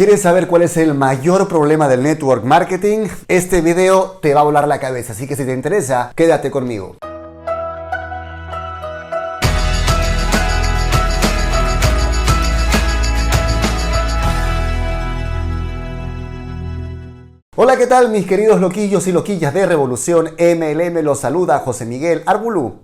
¿Quieres saber cuál es el mayor problema del network marketing? Este video te va a volar la cabeza, así que si te interesa, quédate conmigo. Hola, ¿qué tal mis queridos loquillos y loquillas de Revolución MLM? Los saluda José Miguel Arbulú.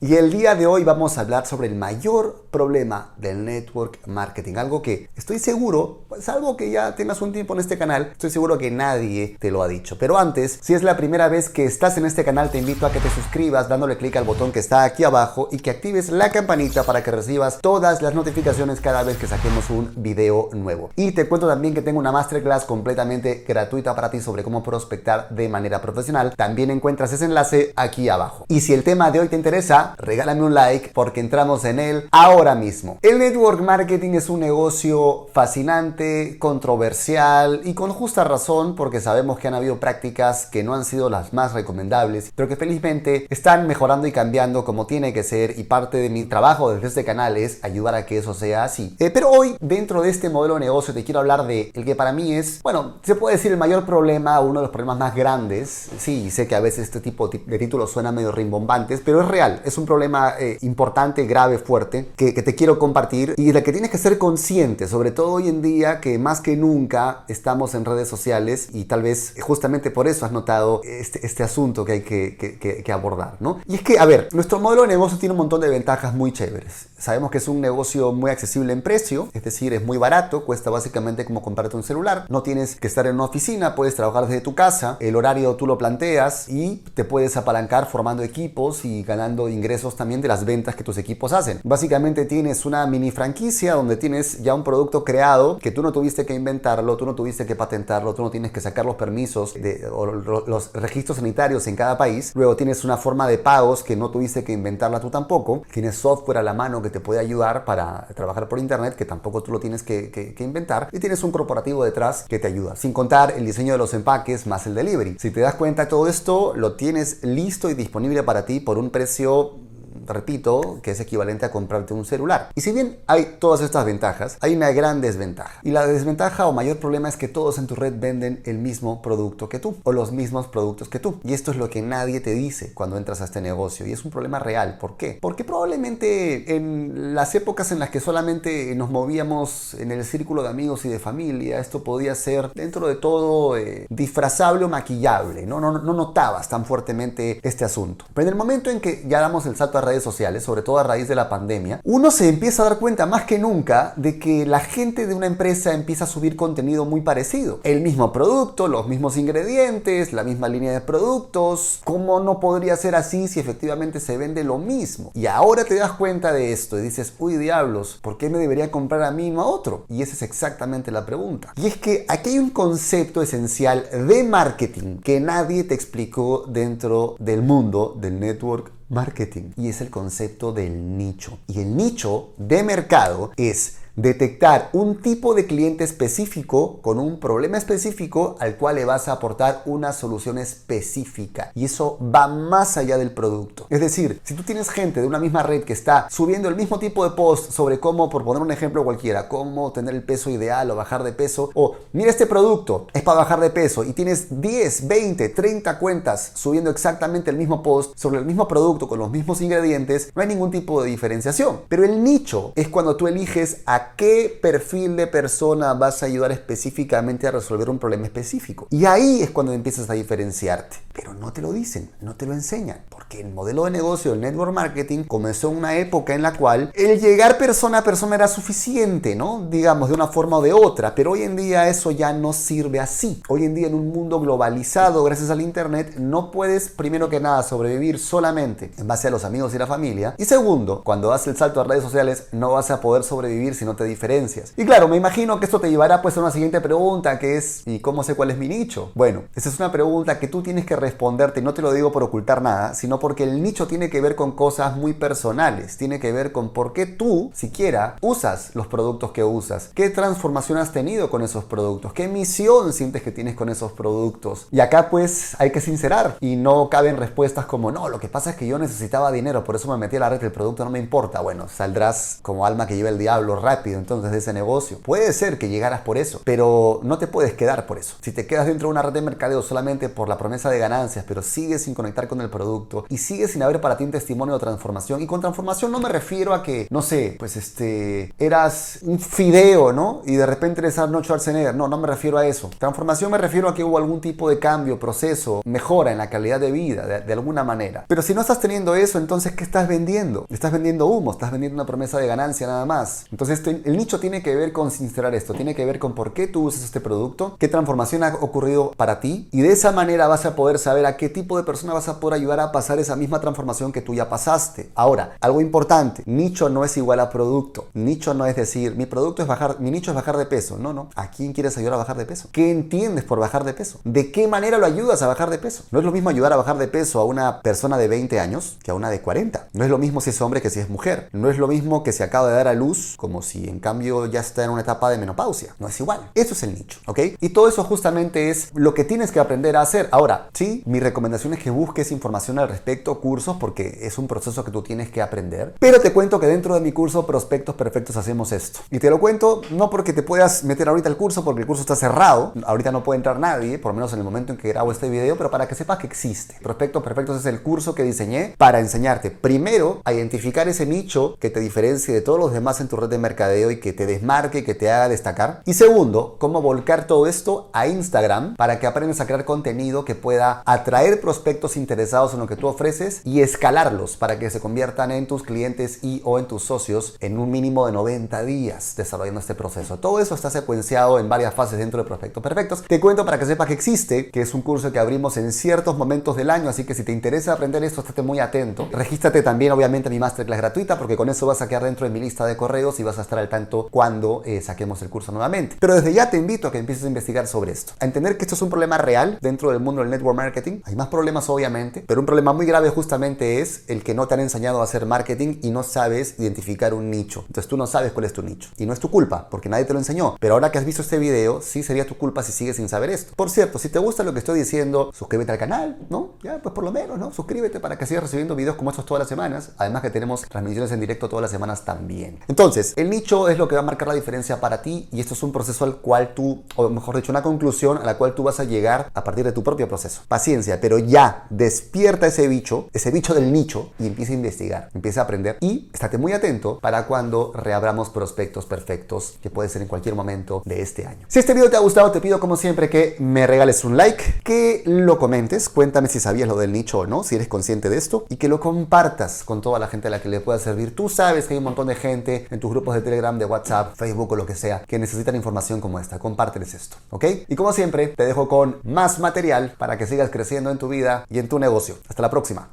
Y el día de hoy vamos a hablar sobre el mayor problema del network marketing. Algo que estoy seguro, salvo que ya tengas un tiempo en este canal, estoy seguro que nadie te lo ha dicho. Pero antes, si es la primera vez que estás en este canal, te invito a que te suscribas dándole clic al botón que está aquí abajo y que actives la campanita para que recibas todas las notificaciones cada vez que saquemos un video nuevo. Y te cuento también que tengo una masterclass completamente gratuita para ti sobre cómo prospectar de manera profesional. También encuentras ese enlace aquí abajo. Y si el tema de hoy te interesa, regálame un like porque entramos en él ahora mismo. El network marketing es un negocio fascinante, controversial y con justa razón porque sabemos que han habido prácticas que no han sido las más recomendables, pero que felizmente están mejorando y cambiando como tiene que ser y parte de mi trabajo desde este canal es ayudar a que eso sea así. Eh, pero hoy dentro de este modelo de negocio te quiero hablar de el que para mí es, bueno, se puede decir el mayor problema, uno de los problemas más grandes. Sí, sé que a veces este tipo de títulos suena medio rimbombantes, pero es real, es un problema eh, importante, grave, fuerte, que, te quiero compartir y de que tienes que ser consciente, sobre todo hoy en día que más que nunca estamos en redes sociales y tal vez justamente por eso has notado este, este asunto que hay que, que, abordar, ¿no? Y es que, a ver, nuestro modelo de negocio tiene un montón de ventajas muy chéveres. Sabemos que es un negocio muy accesible en precio, es decir, es muy barato, cuesta básicamente como comprarte un celular, no tienes que estar en una oficina, puedes trabajar desde tu casa, el horario tú lo planteas y te puedes apalancar formando equipos y ganando ingresos también de las ventas que tus equipos hacen. Básicamente tienes una mini franquicia donde tienes ya un producto creado que tú no tuviste que inventarlo, tú no tuviste que patentarlo, tú no tienes que sacar los permisos de, o los registros sanitarios en cada país. Luego tienes una forma de pagos que no tuviste que inventarla tú tampoco. Tienes software a la mano que te puede ayudar para trabajar por internet que tampoco tú lo tienes que, que inventar. Y tienes un corporativo detrás que te ayuda. Sin contar el diseño de los empaques más el delivery. Si te das cuenta, todo esto lo tienes listo y disponible para ti por un precio repito, que es equivalente a comprarte un celular. Y si bien hay todas estas ventajas, hay una gran desventaja. Y la desventaja o mayor problema es que todos en tu red venden el mismo producto que tú o los mismos productos que tú. Y esto es lo que nadie te dice cuando entras a este negocio. Y es un problema real. ¿Por qué? Porque probablemente en las épocas en las que solamente nos movíamos en el círculo de amigos y de familia, esto podía ser dentro de todo eh, disfrazable o maquillable. ¿no? No, no notabas tan fuertemente este asunto. Pero en el momento en que ya damos el salto a sociales, sobre todo a raíz de la pandemia, uno se empieza a dar cuenta más que nunca de que la gente de una empresa empieza a subir contenido muy parecido. El mismo producto, los mismos ingredientes, la misma línea de productos. ¿Cómo no podría ser así si efectivamente se vende lo mismo? Y ahora te das cuenta de esto y dices, uy diablos, ¿por qué me debería comprar a mí no a otro? Y esa es exactamente la pregunta. Y es que aquí hay un concepto esencial de marketing que nadie te explicó dentro del mundo del network marketing y es el concepto del nicho. Y el nicho de mercado es detectar un tipo de cliente específico con un problema específico al cual le vas a aportar una solución específica. Y eso va más allá del producto. Es decir, si tú tienes gente de una misma red que está subiendo el mismo tipo de post sobre cómo, por poner un ejemplo cualquiera, cómo tener el peso ideal o bajar de peso, o mira este producto, es para bajar de peso, y tienes 10, 20, 30 cuentas subiendo exactamente el mismo post sobre el mismo producto con los mismos ingredientes, no hay ningún tipo de diferenciación. Pero el nicho es cuando tú eliges a qué perfil de persona vas a ayudar específicamente a resolver un problema específico. Y ahí es cuando empiezas a diferenciarte. Pero no te lo dicen, no te lo enseñan. Porque el modelo de negocio del network marketing comenzó en una época en la cual el llegar persona a persona era suficiente, ¿no? Digamos, de una forma o de otra. Pero hoy en día eso ya no sirve así. Hoy en día en un mundo globalizado gracias al Internet no puedes, primero que nada, sobrevivir solamente en base a los amigos y la familia. Y segundo, cuando das el salto a redes sociales no vas a poder sobrevivir si no te diferencias. Y claro, me imagino que esto te llevará pues a una siguiente pregunta que es ¿y cómo sé cuál es mi nicho? Bueno, esa es una pregunta que tú tienes que responderte y no te lo digo por ocultar nada, sino porque el nicho tiene que ver con cosas muy personales, tiene que ver con por qué tú siquiera usas los productos que usas, qué transformación has tenido con esos productos, qué misión sientes que tienes con esos productos. Y acá pues hay que sincerar y no caben respuestas como no, lo que pasa es que yo necesitaba dinero, por eso me metí a la red, el producto no me importa. Bueno, saldrás como alma que lleva el diablo rápido entonces de ese negocio. Puede ser que llegaras por eso, pero no te puedes quedar por eso. Si te quedas dentro de una red de mercadeo solamente por la promesa de ganancias, pero sigues sin conectar con el producto y sigues sin haber para ti un testimonio de transformación, y con transformación no me refiero a que, no sé, pues este, eras un fideo, ¿no? Y de repente eres Arnold Schwarzenegger. No, no me refiero a eso. Transformación me refiero a que hubo algún tipo de cambio, proceso, mejora en la calidad de vida, de, de alguna manera. Pero si no estás teniendo eso, entonces, ¿qué estás vendiendo? Estás vendiendo humo, estás vendiendo una promesa de ganancia nada más. Entonces, el nicho tiene que ver con sincerar esto, tiene que ver con por qué tú usas este producto, qué transformación ha ocurrido para ti y de esa manera vas a poder saber a qué tipo de persona vas a poder ayudar a pasar esa misma transformación que tú ya pasaste. Ahora, algo importante, nicho no es igual a producto. Nicho no es decir, mi producto es bajar, mi nicho es bajar de peso. No, no. ¿A quién quieres ayudar a bajar de peso? ¿Qué entiendes por bajar de peso? ¿De qué manera lo ayudas a bajar de peso? No es lo mismo ayudar a bajar de peso a una persona de 20 años que a una de 40. No es lo mismo si es hombre que si es mujer. No es lo mismo que se acaba de dar a luz como si en cambio ya está en una etapa de menopausia. No es igual. Eso es el nicho, ¿ok? Y todo eso justamente es lo que tienes que aprender a hacer. Ahora, sí, mi recomendación es que busques información al respecto, cursos, porque es un proceso que tú tienes que aprender. Pero te cuento que dentro de mi curso Prospectos Perfectos hacemos esto. Y te lo cuento no porque te puedas meter ahorita al curso, porque el curso está cerrado. Ahorita no puede entrar nadie, por lo menos en el momento en que grabo este video, pero para que sepas que existe. Prospectos Perfectos es el curso que diseñé para enseñarte primero a identificar ese nicho que te diferencie de todos los demás en tu red de mercadeo y que te desmarque, que te haga destacar. Y segundo, cómo volcar todo esto a Instagram para que aprendas a crear contenido que pueda atraer prospectos interesados en lo que tú ofreces y escalarlos para que se conviertan en tus clientes y o en tus socios en un mínimo de 90 días desarrollando este proceso. Todo eso está secuenciado en varias fases dentro de Prospectos Perfectos. Te cuento para que sepas que existe, que es un curso que abrimos en ciertos momentos del año, así que si te interesa aprender esto, estate muy atento. Regístrate también obviamente a mi masterclass gratuita porque con eso vas a quedar dentro de mi lista de correos y vas a estar al tanto cuando eh, saquemos el curso nuevamente. Pero desde ya te invito a que empieces a investigar sobre esto, a entender que esto es un problema real dentro del mundo del network marketing. Hay más problemas obviamente, pero un problema muy grave justamente es el que no te han enseñado a hacer marketing y no sabes identificar un nicho. Entonces tú no sabes cuál es tu nicho y no es tu culpa porque nadie te lo enseñó. Pero ahora que has visto este video, sí sería tu culpa si sigues sin saber esto. Por cierto, si te gusta lo que estoy diciendo, suscríbete al canal, ¿no? Ya, pues por lo menos, ¿no? Suscríbete para que sigas recibiendo videos como estos todas las semanas. Además que tenemos transmisiones en directo todas las semanas también. Entonces, el nicho es lo que va a marcar la diferencia para ti y esto es un proceso al cual tú, o mejor dicho, una conclusión a la cual tú vas a llegar a partir de tu propio proceso. Paciencia, pero ya despierta ese bicho, ese bicho del nicho y empieza a investigar, empieza a aprender y estate muy atento para cuando reabramos prospectos perfectos que puede ser en cualquier momento de este año. Si este video te ha gustado, te pido como siempre que me regales un like, que lo comentes, cuéntame si sabías lo del nicho o no, si eres consciente de esto y que lo compartas con toda la gente a la que le pueda servir. Tú sabes que hay un montón de gente en tus grupos de Telegram, de WhatsApp, Facebook o lo que sea que necesitan información como esta. Compárteles esto, ¿ok? Y como siempre, te dejo con más material para que sigas creciendo en tu vida y en tu negocio. Hasta la próxima.